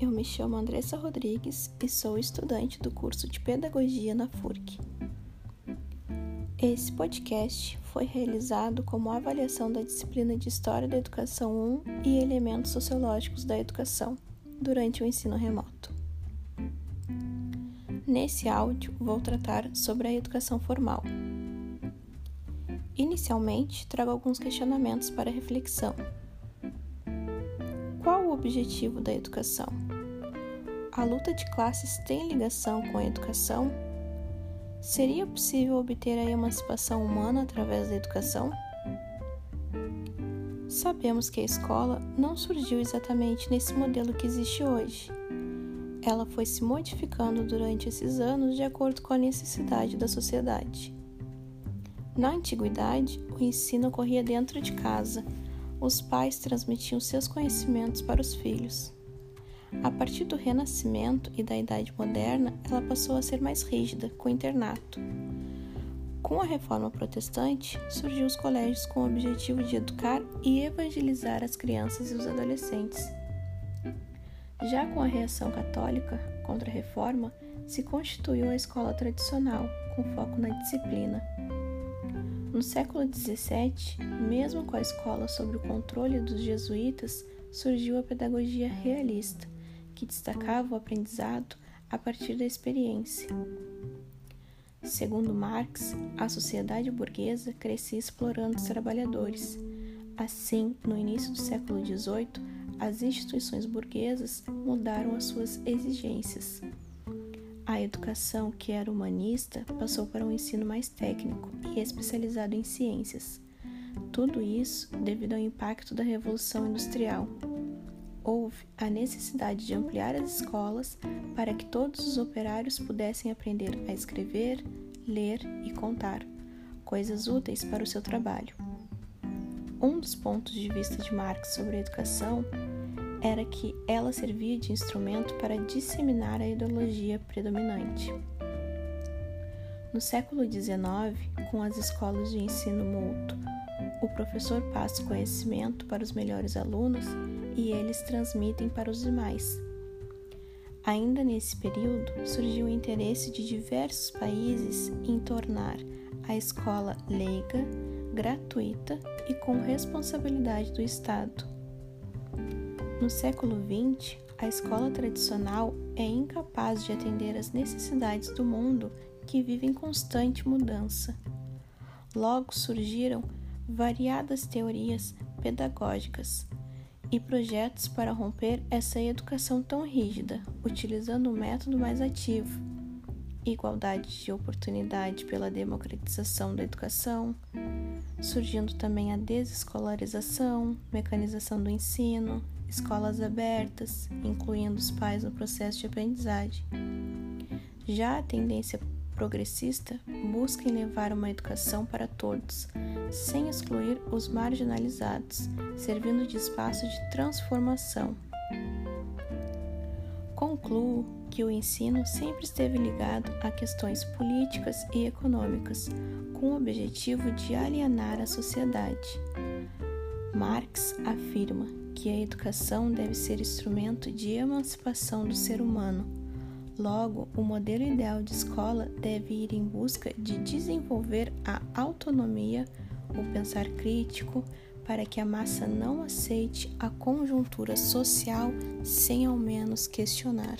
eu me chamo Andressa Rodrigues e sou estudante do curso de Pedagogia na FURC. Esse podcast foi realizado como avaliação da disciplina de História da Educação 1 e Elementos Sociológicos da Educação durante o ensino remoto. Nesse áudio, vou tratar sobre a educação formal. Inicialmente, trago alguns questionamentos para reflexão. O objetivo da educação? A luta de classes tem ligação com a educação? Seria possível obter a emancipação humana através da educação? Sabemos que a escola não surgiu exatamente nesse modelo que existe hoje. Ela foi se modificando durante esses anos de acordo com a necessidade da sociedade. Na antiguidade, o ensino ocorria dentro de casa. Os pais transmitiam seus conhecimentos para os filhos. A partir do Renascimento e da Idade Moderna, ela passou a ser mais rígida, com internato. Com a reforma protestante, surgiu os colégios com o objetivo de educar e evangelizar as crianças e os adolescentes. Já com a reação católica contra a reforma, se constituiu a escola tradicional, com foco na disciplina. No século XVII, mesmo com a escola sob o controle dos jesuítas, surgiu a pedagogia realista, que destacava o aprendizado a partir da experiência. Segundo Marx, a sociedade burguesa crescia explorando os trabalhadores. Assim, no início do século XVIII, as instituições burguesas mudaram as suas exigências. A educação, que era humanista, passou para um ensino mais técnico e especializado em ciências. Tudo isso devido ao impacto da Revolução Industrial, houve a necessidade de ampliar as escolas para que todos os operários pudessem aprender a escrever, ler e contar, coisas úteis para o seu trabalho. Um dos pontos de vista de Marx sobre a educação era que ela servia de instrumento para disseminar a ideologia predominante. No século XIX, com as escolas de ensino mútuo, o professor passa conhecimento para os melhores alunos e eles transmitem para os demais. Ainda nesse período, surgiu o interesse de diversos países em tornar a escola leiga, gratuita e com responsabilidade do Estado. No século XX, a escola tradicional é incapaz de atender às necessidades do mundo que vive em constante mudança. Logo surgiram variadas teorias pedagógicas e projetos para romper essa educação tão rígida, utilizando um método mais ativo. Igualdade de oportunidade pela democratização da educação, surgindo também a desescolarização, mecanização do ensino, escolas abertas, incluindo os pais no processo de aprendizagem. Já a tendência progressista busca levar uma educação para todos, sem excluir os marginalizados, servindo de espaço de transformação. Concluo que o ensino sempre esteve ligado a questões políticas e econômicas, com o objetivo de alienar a sociedade. Marx afirma que a educação deve ser instrumento de emancipação do ser humano. Logo, o modelo ideal de escola deve ir em busca de desenvolver a autonomia o pensar crítico, para que a massa não aceite a conjuntura social sem ao menos questionar.